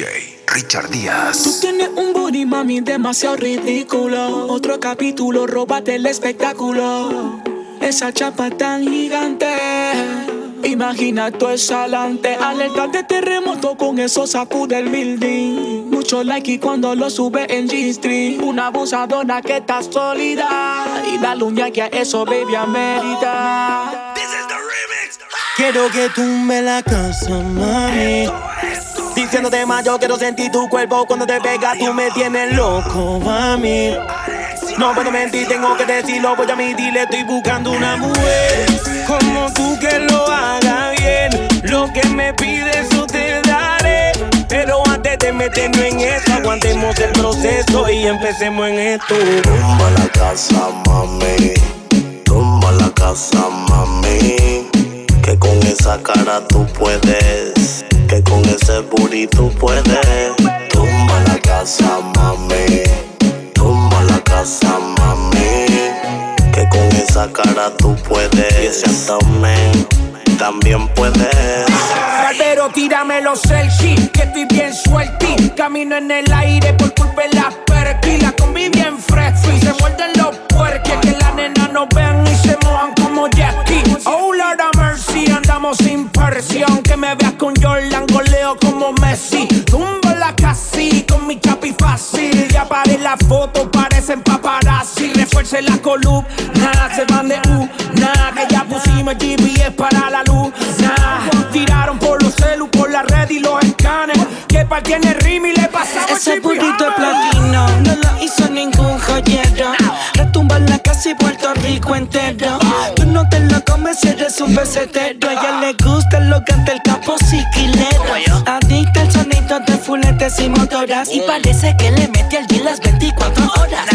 DJ Richard Díaz. Tú tienes un booty, mami, demasiado ridículo. Otro capítulo, róbate el espectáculo. Esa chapa tan gigante. Imagina tu exhalante, alerta de terremoto con eso sacude el building. Mucho like y cuando lo sube en G-Street. Una abusadora que está sólida. Y la uña que a eso, baby, amerita. Quiero que tú me la casa, mami. Diciéndote más, yo quiero sentir tu cuerpo cuando te pega, tú me tienes loco, mami. No puedo mentir, tengo que decirlo, voy a admitirle, estoy buscando una mujer como tú que lo haga bien. Lo que me pides, eso te daré. Pero antes de meternos en eso, aguantemos el proceso y empecemos en esto. Tumba la casa, mami. Tumba la casa, mami. Que con esa cara tú puedes. Que con ese booty tú puedes. Tumba la casa, mami. Tumba la casa, mami. Que con esa cara tú puedes. Y ese abdomen también puedes. Pero tírame los selfies, que estoy bien suelti. Camino en el aire por culpa de las perky. La combi bien fresca y se muerden los puerques. Que la nena no vean y se mojan como Jackie. Oh Lord sin presión. Que me veas con Jordan, goleo como Messi. Tumbo la casi con mi chapi fácil. Ya paré la foto, parecen paparazzi. Refuerce la columna, se van de U. Nada, que ya pusimos GPS para la luz. Nah, tiraron por los celu, por la red y los escanes. Que para tiene rim y le pasamos Ese burrito jale. platino no lo hizo ningún joyero. Retumba en la casa y Puerto Rico entero. Tú no te lo comes si eres un pesetero. A ella le gusta lo que ante el capo siquilero. Adicta al sonido de fuletes y motoras. Y parece que le mete al día las 24 horas.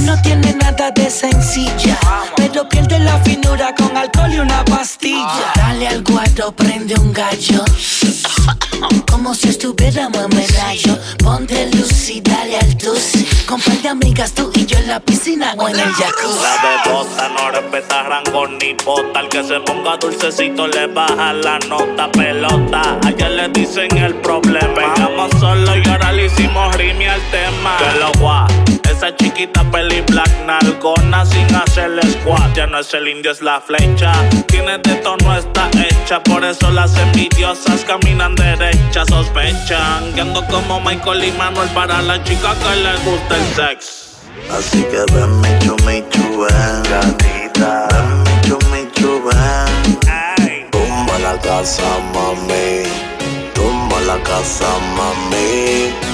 No tiene nada de sencilla, pero pierde la finura con alcohol y una pastilla. Dale al guardo, prende un gallo. Como si estuviéramos en medallo. Ponte luz y dale al tusi. Con par de amigas tú y yo en la piscina o en el jacuzzi. La bebota no respeta rango ni bota. Al que se ponga dulcecito le baja la nota pelota. Ayer le dicen el problema. Pegamos solo y ahora le hicimos rime al tema. Que lo. Esa chiquita peli black nalgona sin hacerle squat. Ya no es el indio, es la flecha. Tiene de todo, no está hecha. Por eso las envidiosas caminan derechas, sospechan. Que ando como Michael y Manuel para la chica que le gusta el sex. Así que ven mi chumichu, ven Gatita Ven mi chumichu, ven. Tumba la casa, mami Tumba la casa, mami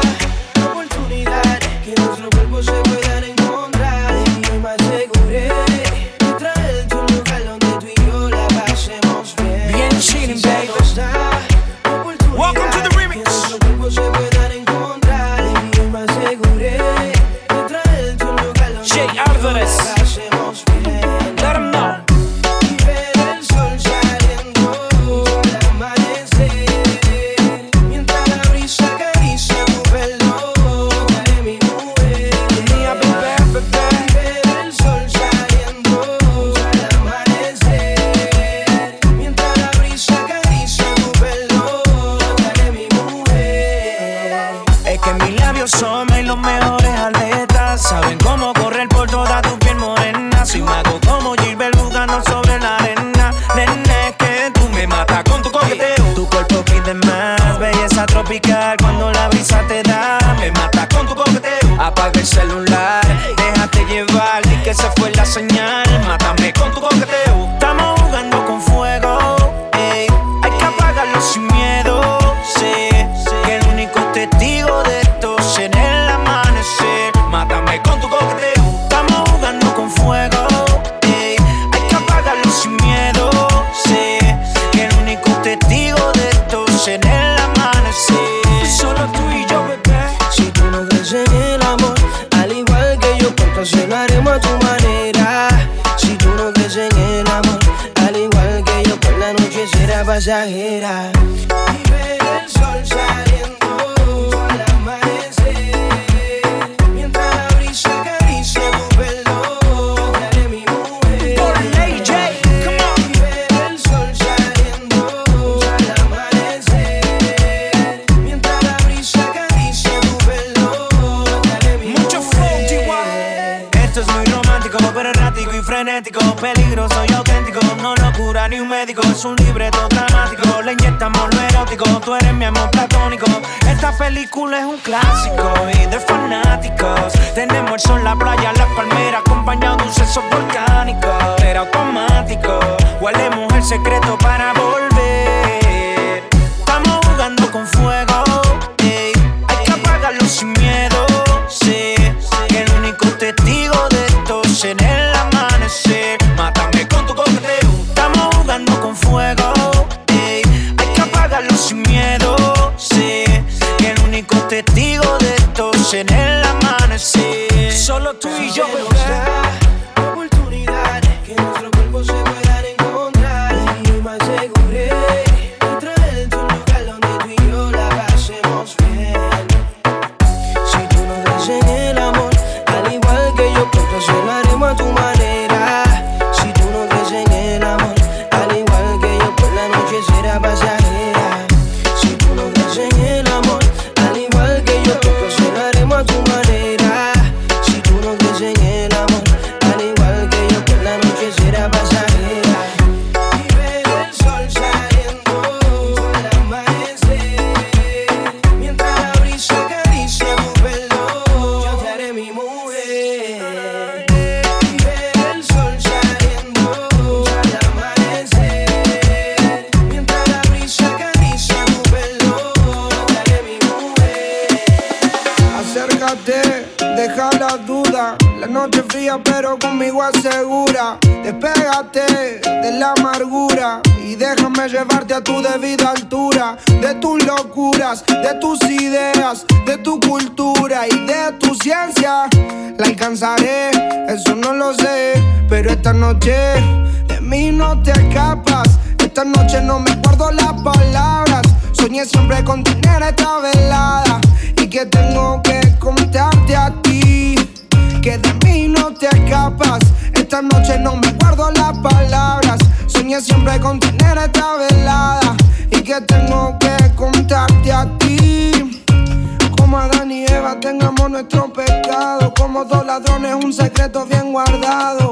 que tengo que contarte a ti. Como Adán y Eva tengamos nuestro pecado. Como dos ladrones, un secreto bien guardado.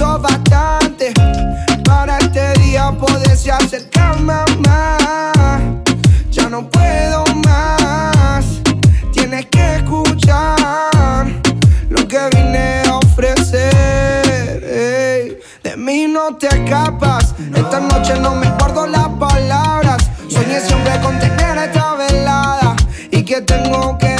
Bastante para este día poderse acercarme más. Ya no puedo más, tienes que escuchar lo que vine a ofrecer. De mí no te escapas, esta noche no me guardo las palabras. Soñé siempre con tener esta velada y que tengo que a.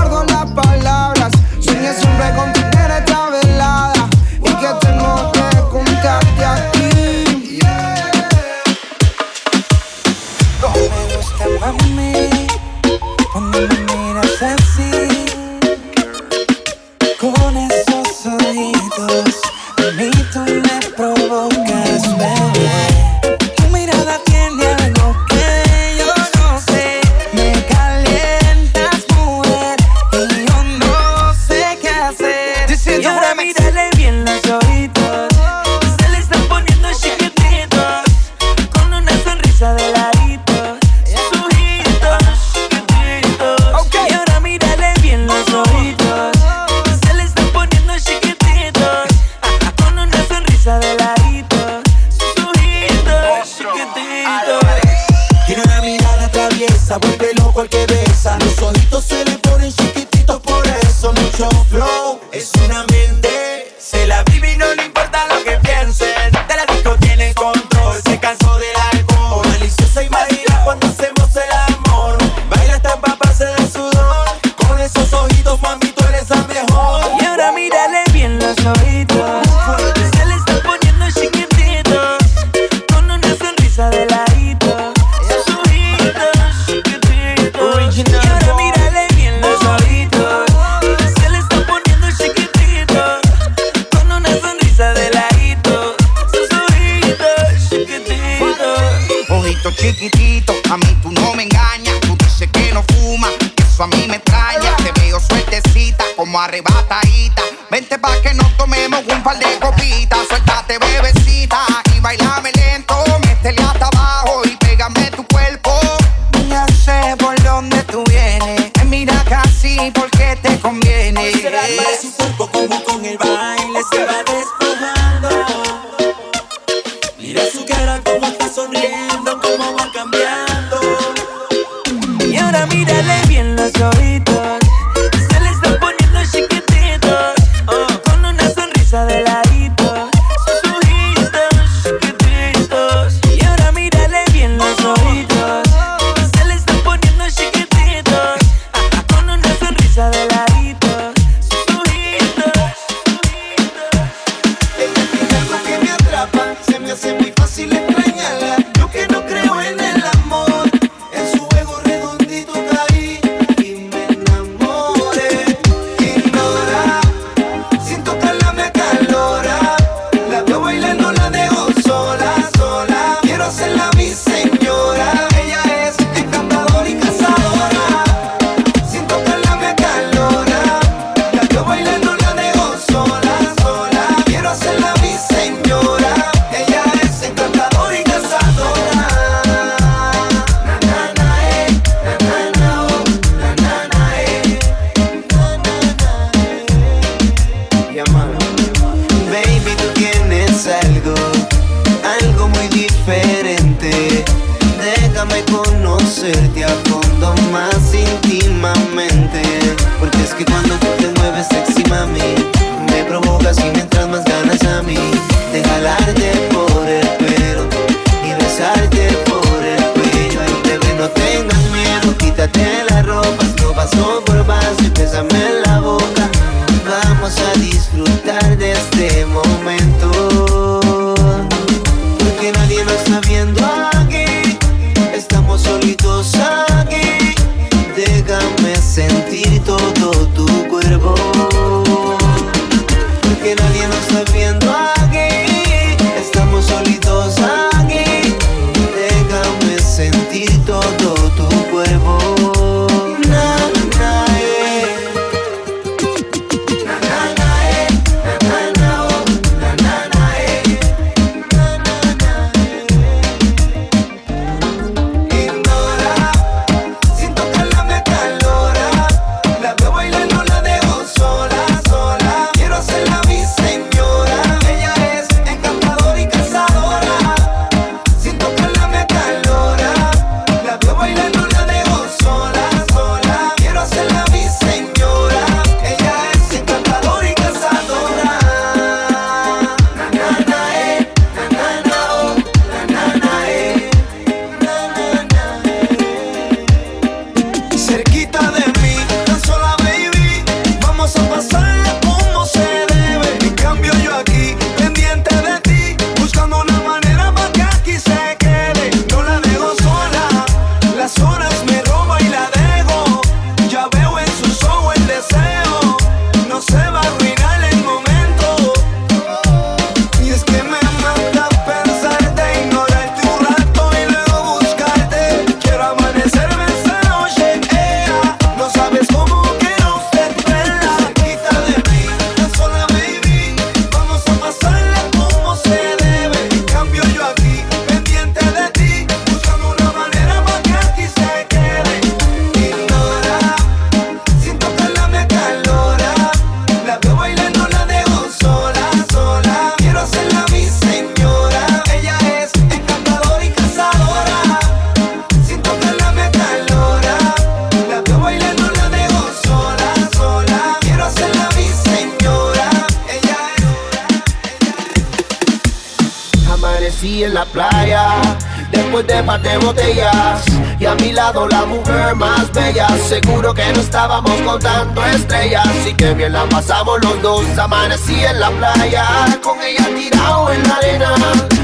botellas y a mi lado la mujer más bella. Seguro que no estábamos contando estrellas y que bien la pasamos los dos. Amanecí en la playa con ella tirado en la arena.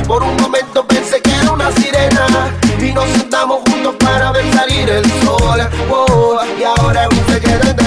Por un momento pensé que era una sirena y nos sentamos juntos para ver salir el sol. Oh, y ahora es un secreto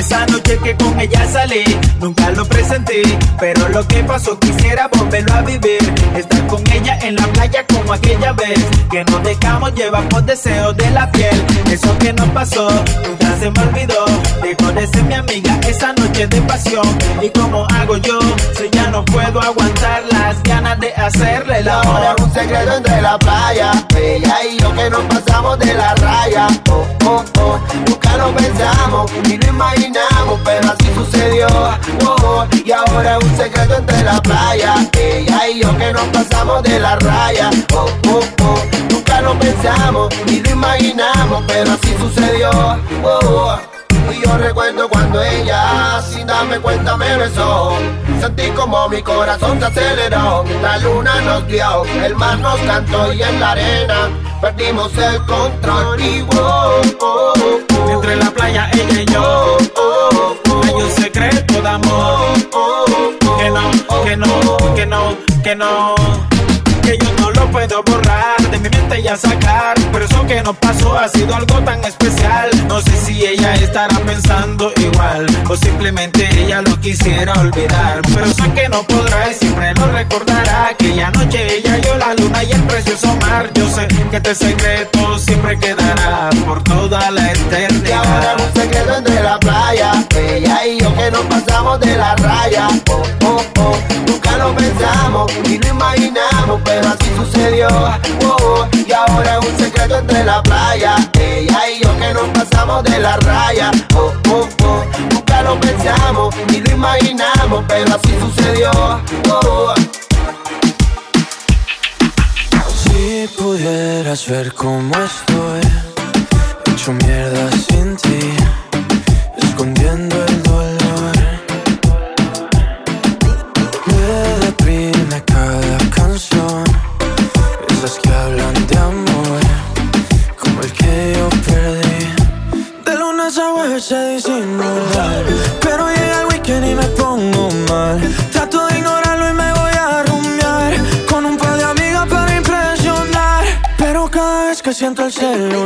esa noche que con ella salí, nunca lo presenté, pero lo que pasó quisiera volverlo a vivir. Estar con ella en la playa como aquella vez, que nos dejamos llevar por deseos de la piel. Eso que nos pasó, nunca se me olvidó. Dejó de ser mi amiga esa noche de pasión. Y como hago yo, si ya no puedo aguantar las ganas de hacerle la hora. un secreto entre la playa, ella y yo que nos pasamos de la raya. Oh, oh, oh, nunca lo pensamos, ni lo imaginamos pero así sucedió. Oh, y ahora es un secreto entre la playa. Ella y yo que nos pasamos de la raya. Oh, oh, oh, nunca lo pensamos ni lo imaginamos, pero así sucedió. Oh, y yo recuerdo cuando ella, sin darme cuenta, me besó. Sentí como mi corazón se aceleró. La luna nos dio, el mar nos cantó y en la arena perdimos el control. Oh, oh, oh, entre la playa ella y yo, hay un secreto de amor. Que no, que no, que no, que no. Que yo no lo puedo borrar mi mente ya sacar. Pero eso que nos pasó ha sido algo tan especial. No sé si ella estará pensando igual o simplemente ella lo quisiera olvidar. Pero sé que no podrá y siempre lo recordará. Aquella noche ella yo la luna y el precioso mar. Yo sé que este secreto siempre quedará por toda la eternidad. Y ahora un secreto entre la playa, ella y yo que nos pasamos de la raya. Oh, oh, oh, nunca lo pensamos ni lo imaginamos pero así sucedió. Oh, y ahora es un secreto entre la playa. Ella y yo que nos pasamos de la raya. Oh, oh, oh, nunca lo pensamos ni lo imaginamos, pero así sucedió. Si pudieras ver cómo estoy, hecho mierda sin ti, escondiendo el dolor. Que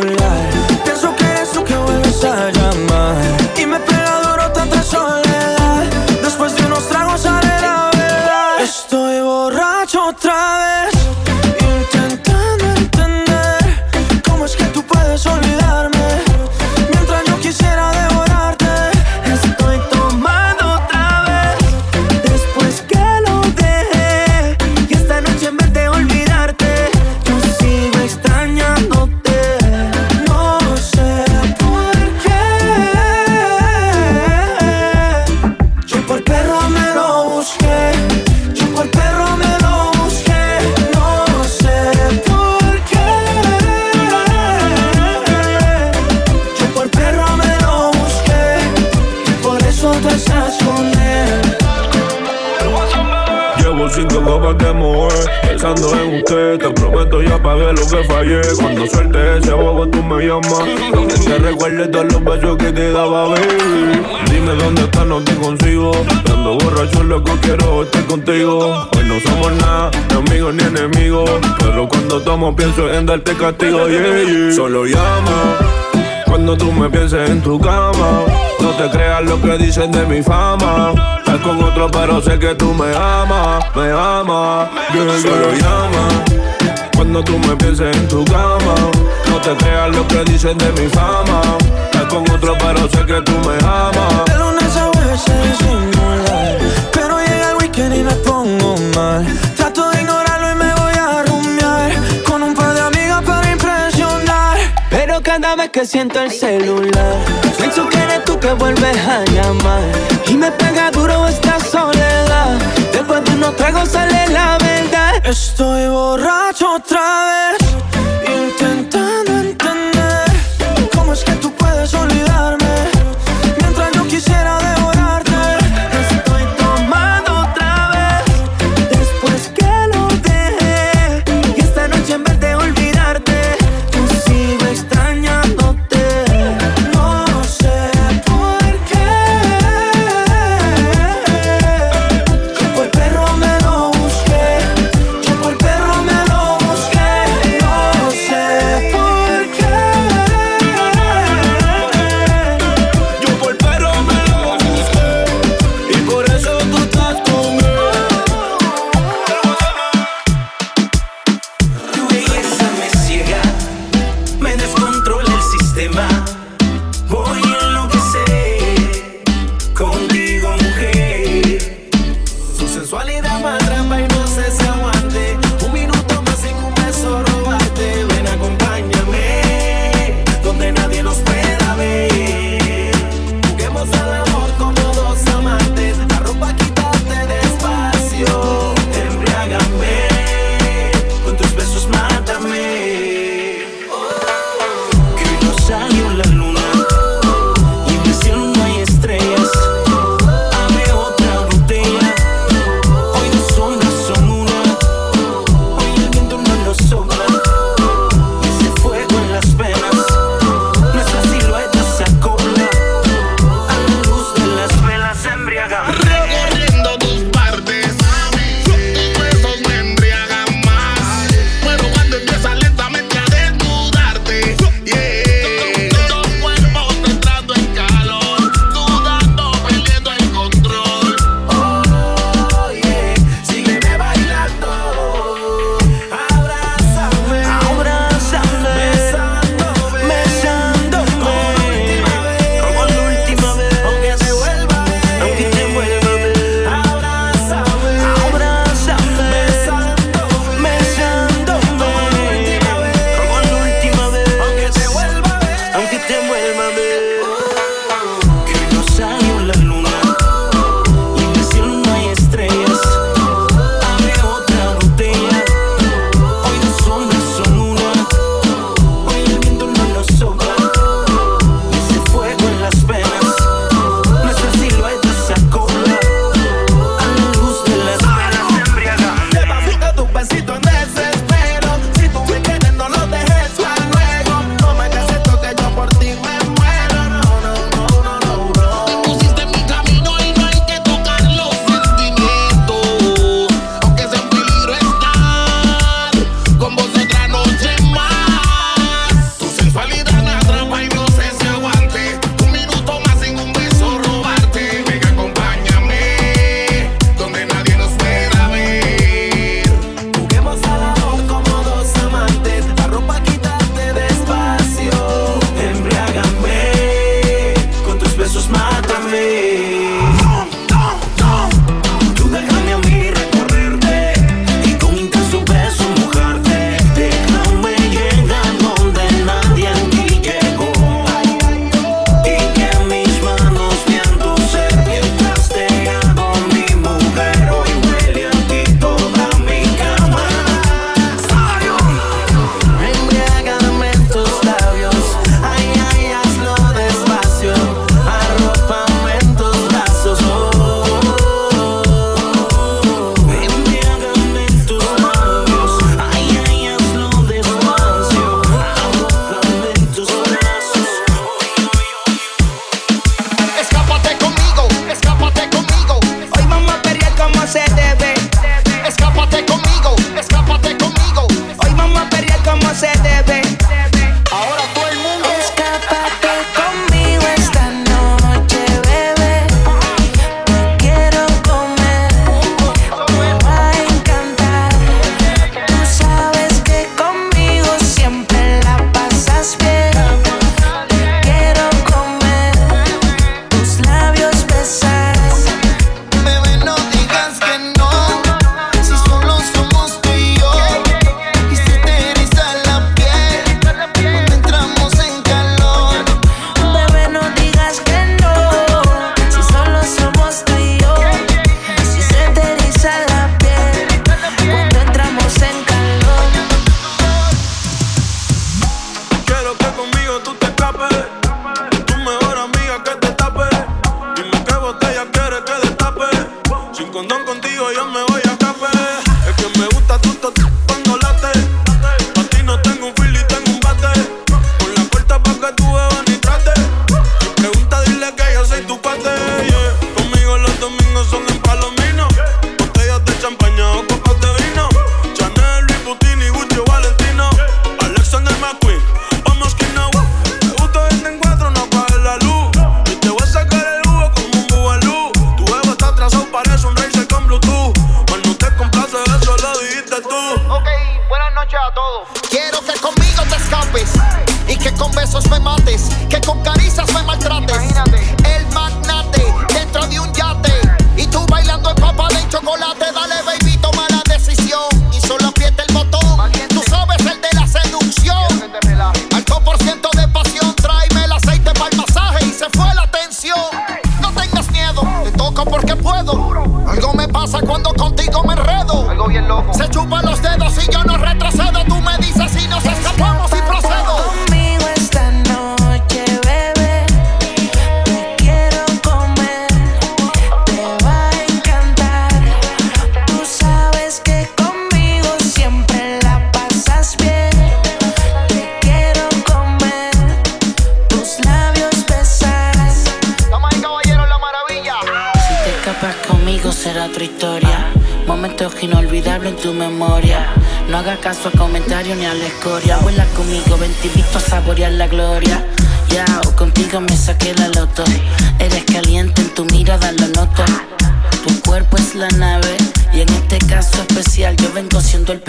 pienso en darte castigo, yeah. Solo llama cuando tú me pienses en tu cama. No te creas lo que dicen de mi fama. Estás con otro, pero sé que tú me amas, me amas. Yeah, Solo llama. Cuando tú me pienses en tu cama. No te creas lo que dicen de mi fama. Estás con otro, pero sé que tú me que siento el celular, pienso que eres tú que vuelves a llamar. Y me pega duro esta soledad. Después de unos tragos sale la verdad. Estoy borracho otra vez.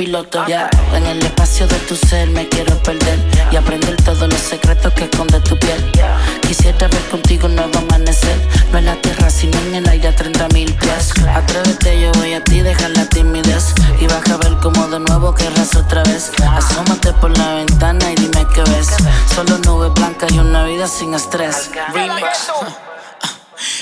En el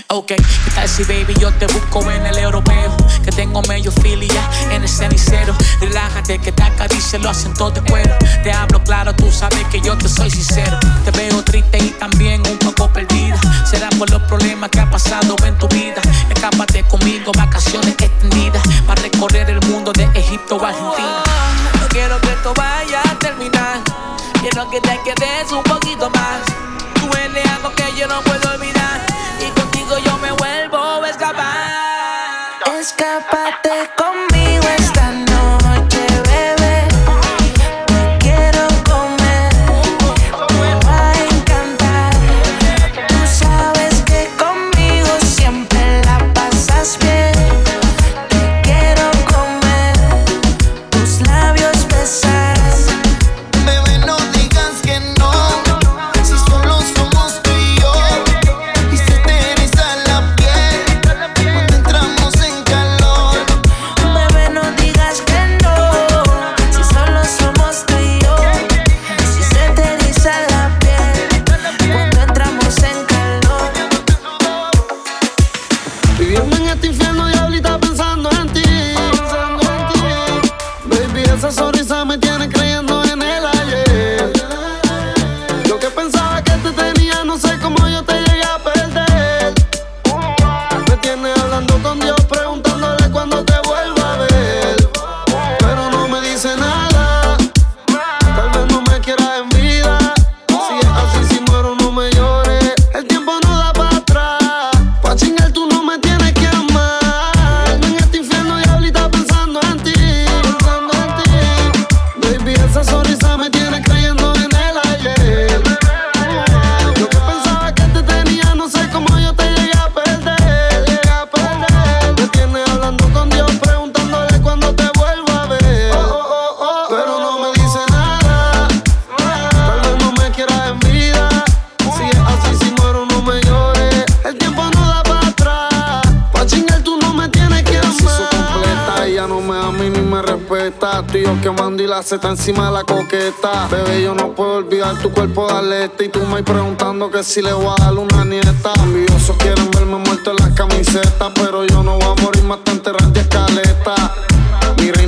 Ok, ¿qué tal si baby yo te busco en el europeo? Que tengo medio filia en el cenicero. Relájate que te acaricia lo acento de cuero. Te hablo claro, tú sabes que yo te soy sincero. Te veo triste y también un poco perdida. Será por los problemas que ha pasado en tu vida. Escápate conmigo, vacaciones extendidas. Para recorrer el mundo de Egipto a Argentina. No quiero que esto vaya a terminar. Quiero que te quedes un poquito más. Tú eres algo que yo no puedo olvidar. Contigo yo me vuelvo a escapar. Escápate conmigo. está encima de la coqueta. Bebé, yo no puedo olvidar tu cuerpo de aleta. Y tú me preguntando que si le voy a dar una nieta. Envidiosos quieren verme muerto en las camisetas. Pero yo no voy a morir más tan enterrar de escaleta.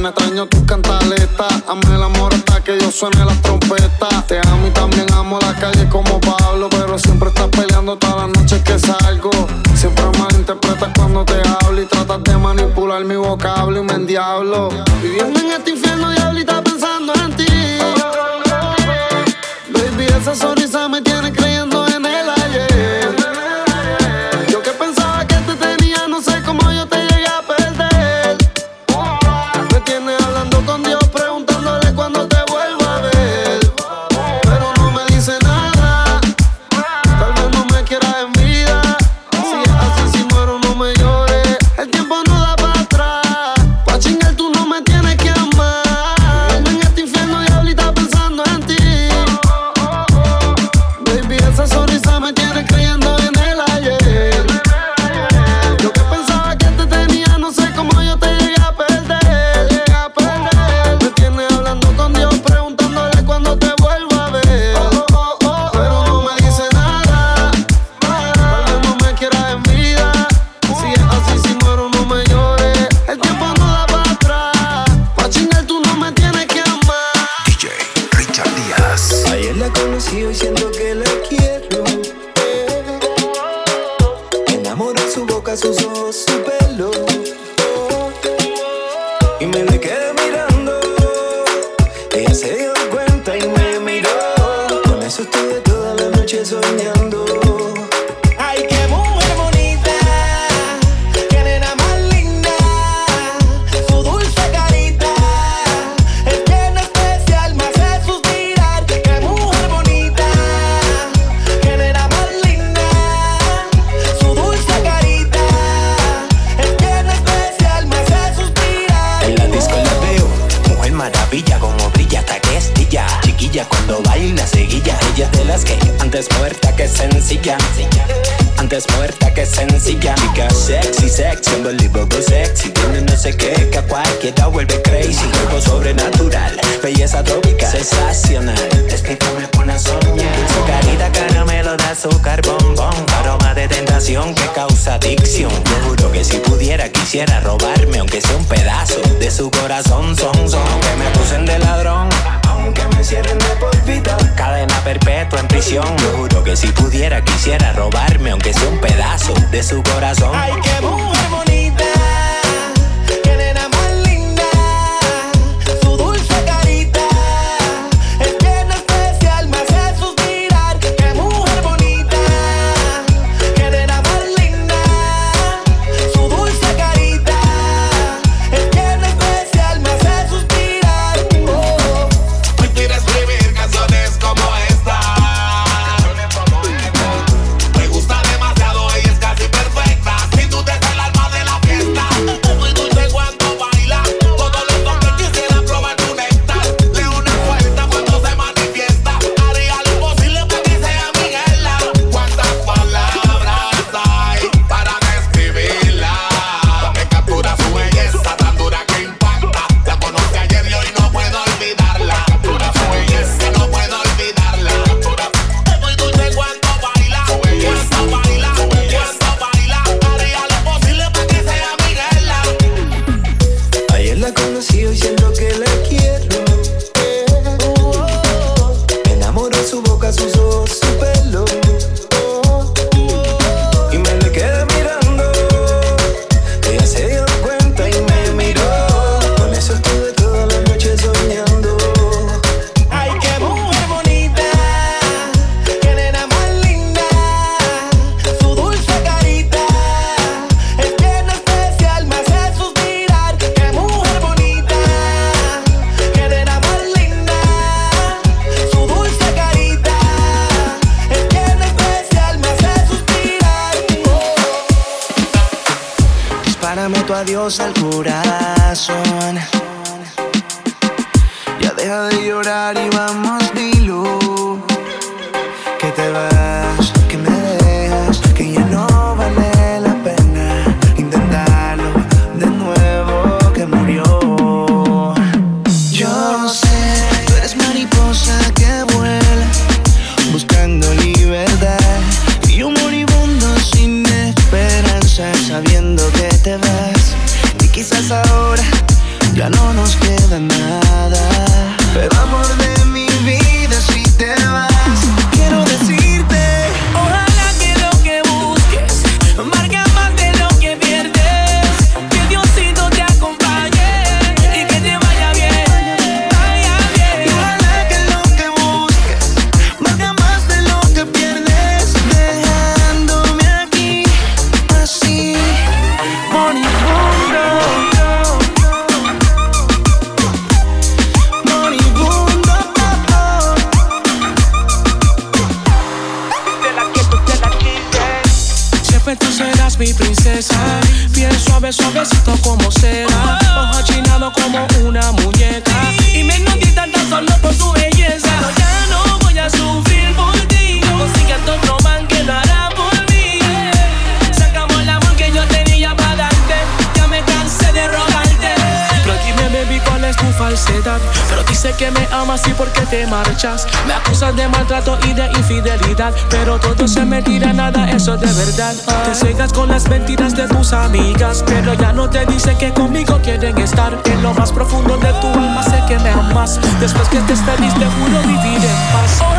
Me extraño tus cantaletas. Amé el amor hasta que yo suene las trompetas. Te amo y también amo la calle como Pablo. Pero siempre estás peleando todas las noches que salgo. Siempre malinterpretas cuando te hablo y tratas de manipular mi vocablo y me endiablo. Viviendo en este infierno, diablita, pensando en ti. Baby, esa sonrisa me tiene. Si hoy siento que le aunque sea un pedazo de su corazón. Me acusas de maltrato y de infidelidad. Pero todo se me tira nada, eso de verdad. Te cegas con las mentiras de tus amigas. Pero ya no te dice que conmigo quieren estar. En lo más profundo de tu alma sé que me amas. Después que estés feliz, te juro vivir en paz.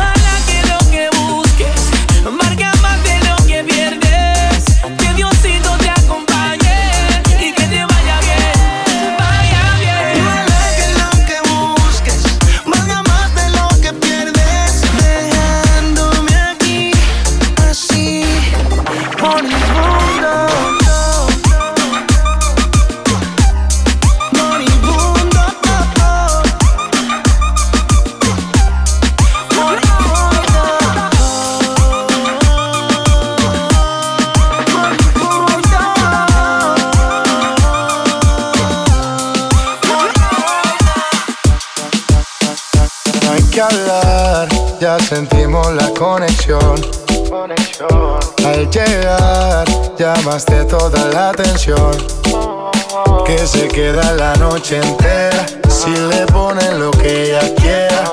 Ya sentimos la conexión. Al llegar, llamaste toda la atención. Que se queda la noche entera si le ponen lo que ella quiera.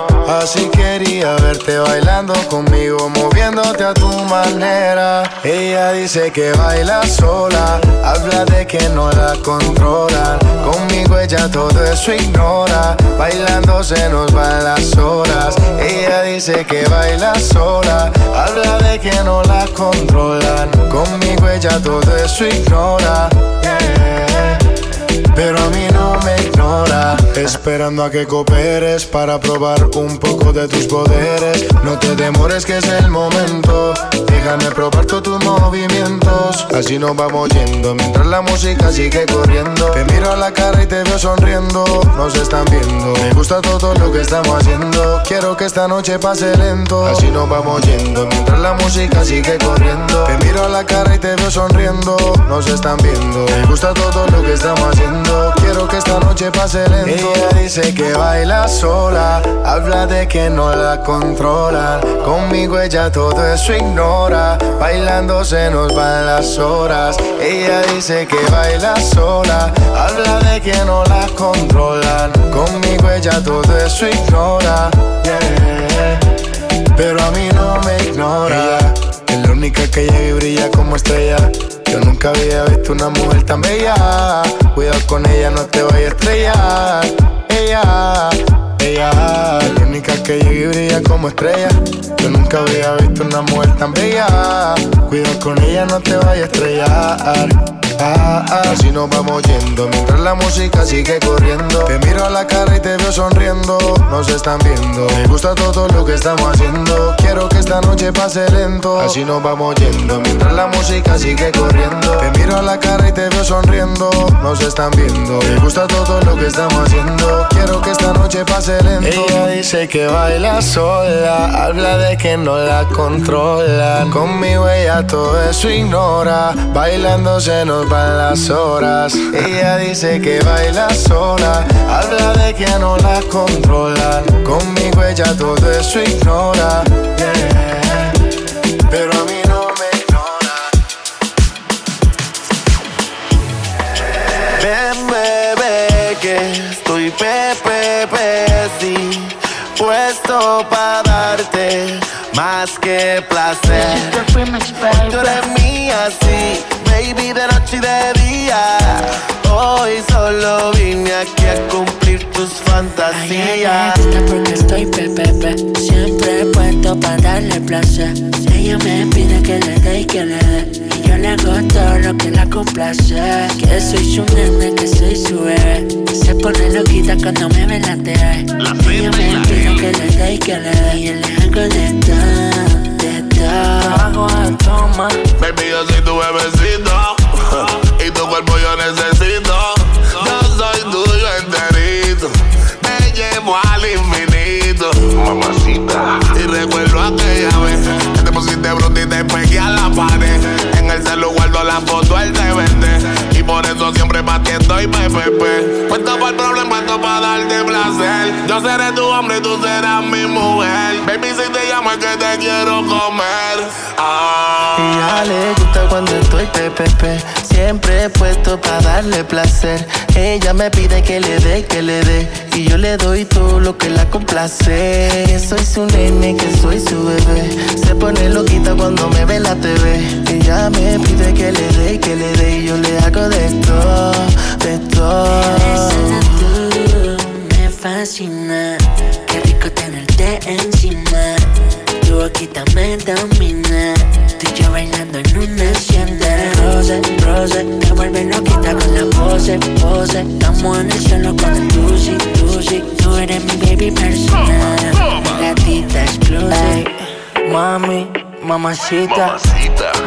Así quería verte bailando conmigo, moviéndote a tu manera. Ella dice que baila sola, habla de que no la controlan. Conmigo ella todo eso ignora, bailando se nos van las horas. Ella dice que baila sola, habla de que no la controlan. Conmigo ella todo eso ignora. yeah. Pero a mí no me ignora Esperando a que cooperes Para probar un poco de tus poderes No te demores que es el momento Déjame probar todos tus movimientos. Así nos vamos yendo Mientras la música sigue corriendo. Te miro a la cara y te veo sonriendo. Nos están viendo. Me gusta todo lo que estamos haciendo. Quiero que esta noche pase lento. Así nos vamos yendo Mientras la música sigue corriendo. Te miro a la cara y te veo sonriendo. Nos están viendo. Me gusta todo lo que estamos haciendo. Quiero que esta noche pase lento. Ella dice que baila sola. Habla de que no la controlan. Conmigo ella todo eso ignora Bailando se nos van las horas Ella dice que baila sola Habla de que no la controlan Conmigo ella todo eso ignora. Pero a mí no me ignora es la única que llega y brilla como estrella yo nunca había visto una mujer tan bella. Cuidado con ella, no te vayas a estrellar. Ella, ella, la única que llega y brilla como estrella. Yo nunca había visto una mujer tan bella. Cuidado con ella, no te vayas a estrellar. Ah, ah, así nos vamos yendo mientras la música sigue corriendo. Te miro a la cara y te veo sonriendo. Nos están viendo. Me gusta todo lo que estamos haciendo. Quiero que esta noche pase lento. Así nos vamos yendo mientras la música sigue corriendo. Te miro a la cara y te veo sonriendo. Nos están viendo. Me gusta todo lo que estamos haciendo. Quiero que esta noche pase lento. Ella dice que baila sola. Habla de que no la controlan. Conmigo ella todo eso ignora. Bailando se nos van las horas. Ella dice que baila sola. Habla de que no la controlan. Conmigo ella todo eso ignora. Puesto para darte más que placer. Tú eres mía, sí, baby, de noche y de día. Hoy solo vine aquí a cumplir tus fantasías. gusta porque estoy pepepe Siempre puesto para darle placer. Si ella me pide que le dé y que le dé. Y yo le hago todo lo que la complace. Que soy su nene, que soy su bebé. Se pone loquita cuando me ve la TV Ella me pide que le dé y que le dé. Y yo le hago de todo, de todo Hago de toma Baby, yo soy tu bebecito. Y tu cuerpo yo necesito. Enterito. Te llevo al infinito. Mamacita. Y recuerdo aquella vez pusiste bruta y te pegué a la pared. En el celu guardo la foto él te vende. Y por eso siempre batiendo y PPP. Puesto para el problema, puesto para darte placer. Yo seré tu hombre y tú serás mi mujer. Baby, si te llamo es que te quiero comer. Ah. Y ya le gusta cuando estoy PPP. Siempre he puesto para darle placer. Ella me pide que le dé, que le dé. Y yo le doy todo lo que la complace. Que soy su nene, que soy su bebé. Se pone loquita cuando me ve la TV. Ella me pide que le dé, que le dé. Y yo le hago de todo, de todo. me fascina. Qué rico tenerte encima. Tu boquita me domina. Tú y yo bailando en una hacienda. Rose, rose, te vuelve loquita con la pose, pose. Estamos en el cielo con el Lucy, Lucy. Tú eres mi baby personal. Gatita explosive. Mami, mamacita,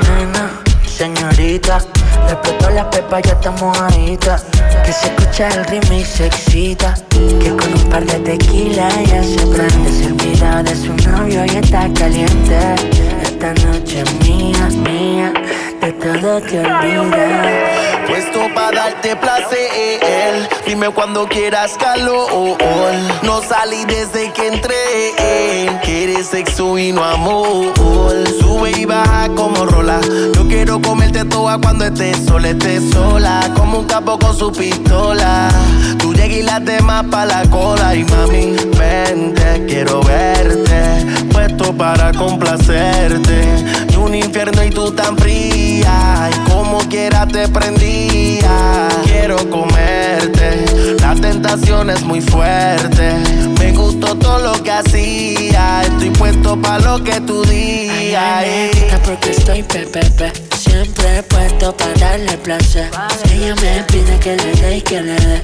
nena, señorita. Le explotó la pepa, ya estamos ahí. Que se escucha el ritmo y se excita. Que con un par de tequila ya se prende. Se olvida de su novio y está caliente. Esta noche es mía, mía. De todo te. Puesto para darte placer. Dime cuando quieras calor. No salí desde que entré. Quieres sexo y no amor. Sube y baja como rola. Yo quiero comerte toda cuando estés sola, estés sola. Como un capo con su pistola. Tú llegas y las demás pa' la cola. Y mami, vente, quiero verte. Puesto para complacerte. Y un infierno y tú tan Y como quiera te prendí Quiero comerte, la tentación es muy fuerte. Me gustó todo lo que hacía. Estoy puesto para lo que tú digas. porque estoy pepepe. Siempre he puesto para darle placer. Ella me pide que le dé y que le dé.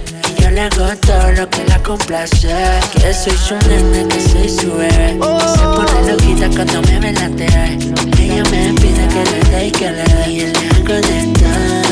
Le hago todo lo que la complace. Que soy su nene, que soy su bebé. Se pone loquita cuando me ve la TV. Ella me pide que le dé y que le dé. Y le hago de todo.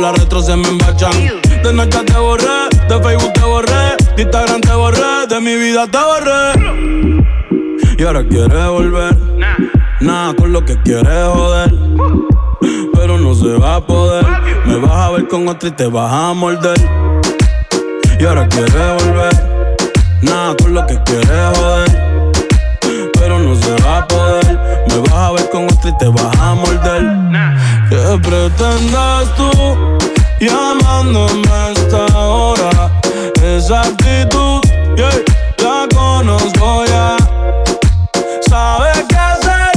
La retro se me embachan. De noche te borré, de Facebook te borré, de Instagram te borré, de mi vida te borré. Y ahora quieres volver, nada con lo que quieres joder. Pero no se va a poder, me vas a ver con otro y te vas a morder. Y ahora quieres volver. Nada con lo que quieres joder. Pero no se va a poder. Me vas a ver con otro y te vas a morder. ¿Qué pretendas tú llamándome a esta hora? Esa actitud, yeah, la conozco ya. Sabes qué hacer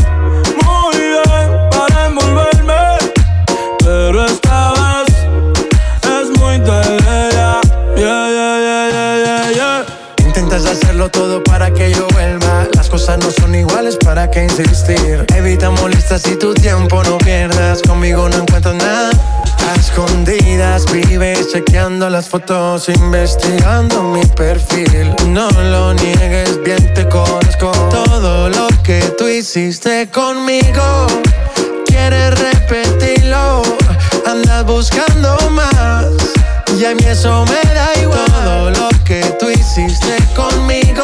muy bien para envolverme. Pero esta vez es muy tarde ya. Yeah, yeah, yeah, yeah, yeah, yeah. Intentas hacerlo todo para que yo cosas no son iguales, ¿para qué insistir? Evita molestas y tu tiempo no pierdas. Conmigo no encuentras nada. A escondidas vives chequeando las fotos, investigando mi perfil. No lo niegues, bien te conozco. Todo lo que tú hiciste conmigo, quieres repetirlo. Andas buscando más. Y a mí eso me da igual. Todo lo que tú hiciste conmigo,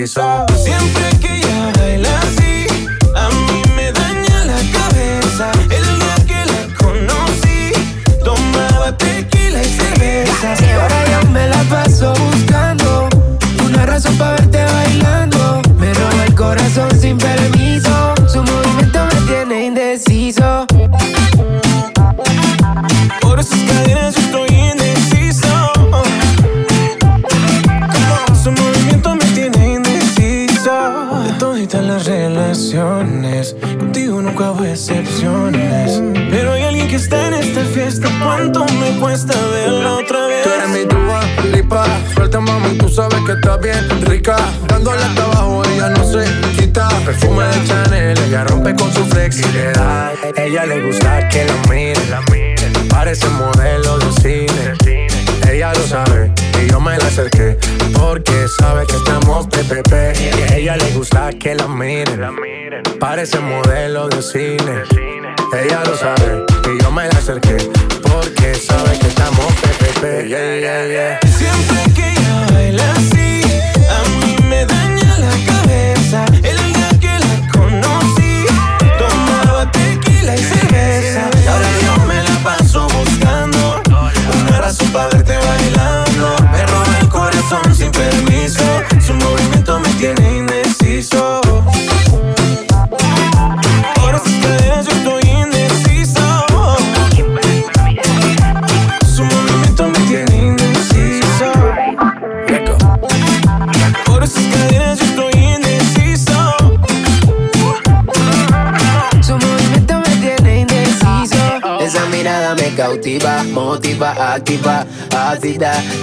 Indeciso. Parece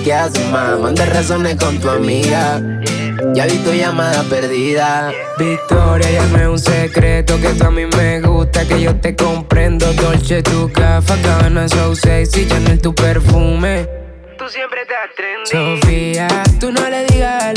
¿Qué haces, más? Manda razones con tu amiga. Ya vi tu llamada perdida. Victoria, ya no es un secreto que a mí me gusta, que yo te comprendo. Dolce, tu café, cabana, so sexy, Chanel, tu perfume. Tú siempre te trendy. Sofía, tú no le digas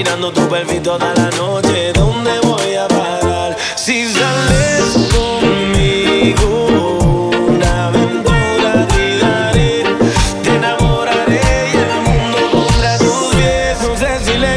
Mirando tu perfil toda la noche, ¿dónde voy a parar? Si sales conmigo. Te enamoraré y el mundo pondrá tus pies. No sé si le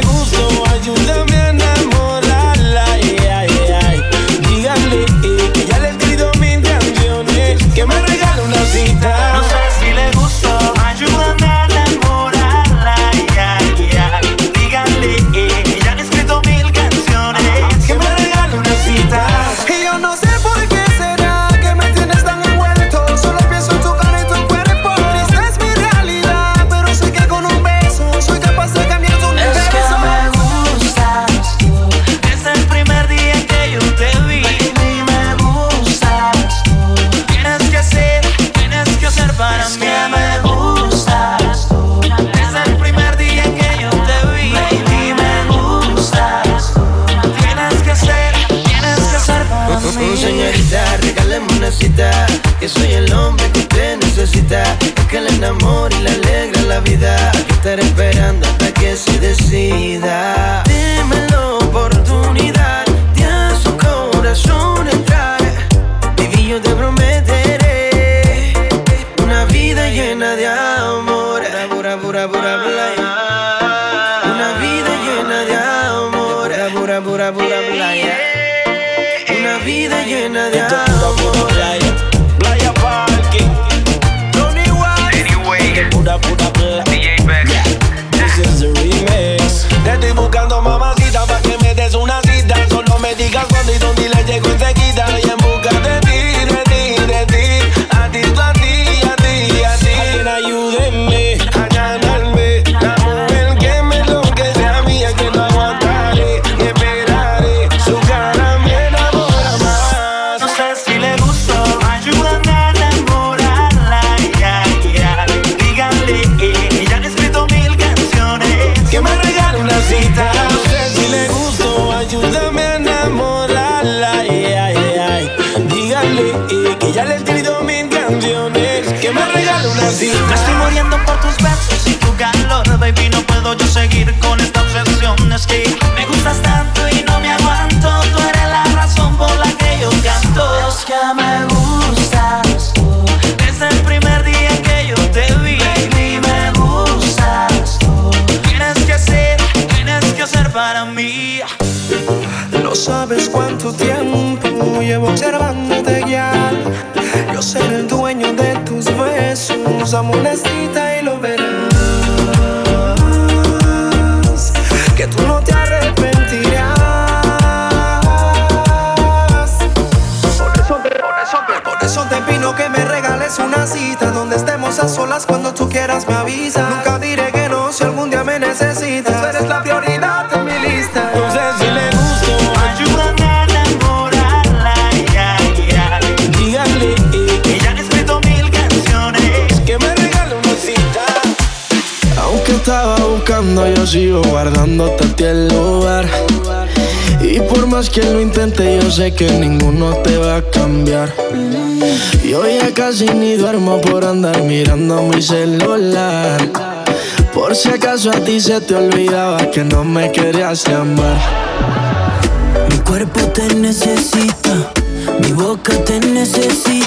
puedo yo seguir con esta obsesión. Es que me gustas tanto y no me aguanto. Tú eres la razón por la que yo canto. Es que me gustas tú. Desde el primer día que yo te vi, baby, me gustas tú. Tienes que hacer, tienes que hacer para mí. No sabes cuánto tiempo llevo observándote guiar. Yo seré el dueño de tus besos, amonestita quieras me avisas. Nunca diré que no si algún día me necesitas. Tú eres la prioridad en mi lista. No sé si le gustó, Ayúdame a enamorarla. ay, ay, ay. dígale Que ya han escrito mil canciones. que me regale una cita. Aunque estaba buscando, yo sigo guardándote a ti el lugar. Por más que lo intente, yo sé que ninguno te va a cambiar. Yo ya casi ni duermo por andar mirando mi celular. Por si acaso a ti se te olvidaba que no me querías llamar. Mi cuerpo te necesita, mi boca te necesita.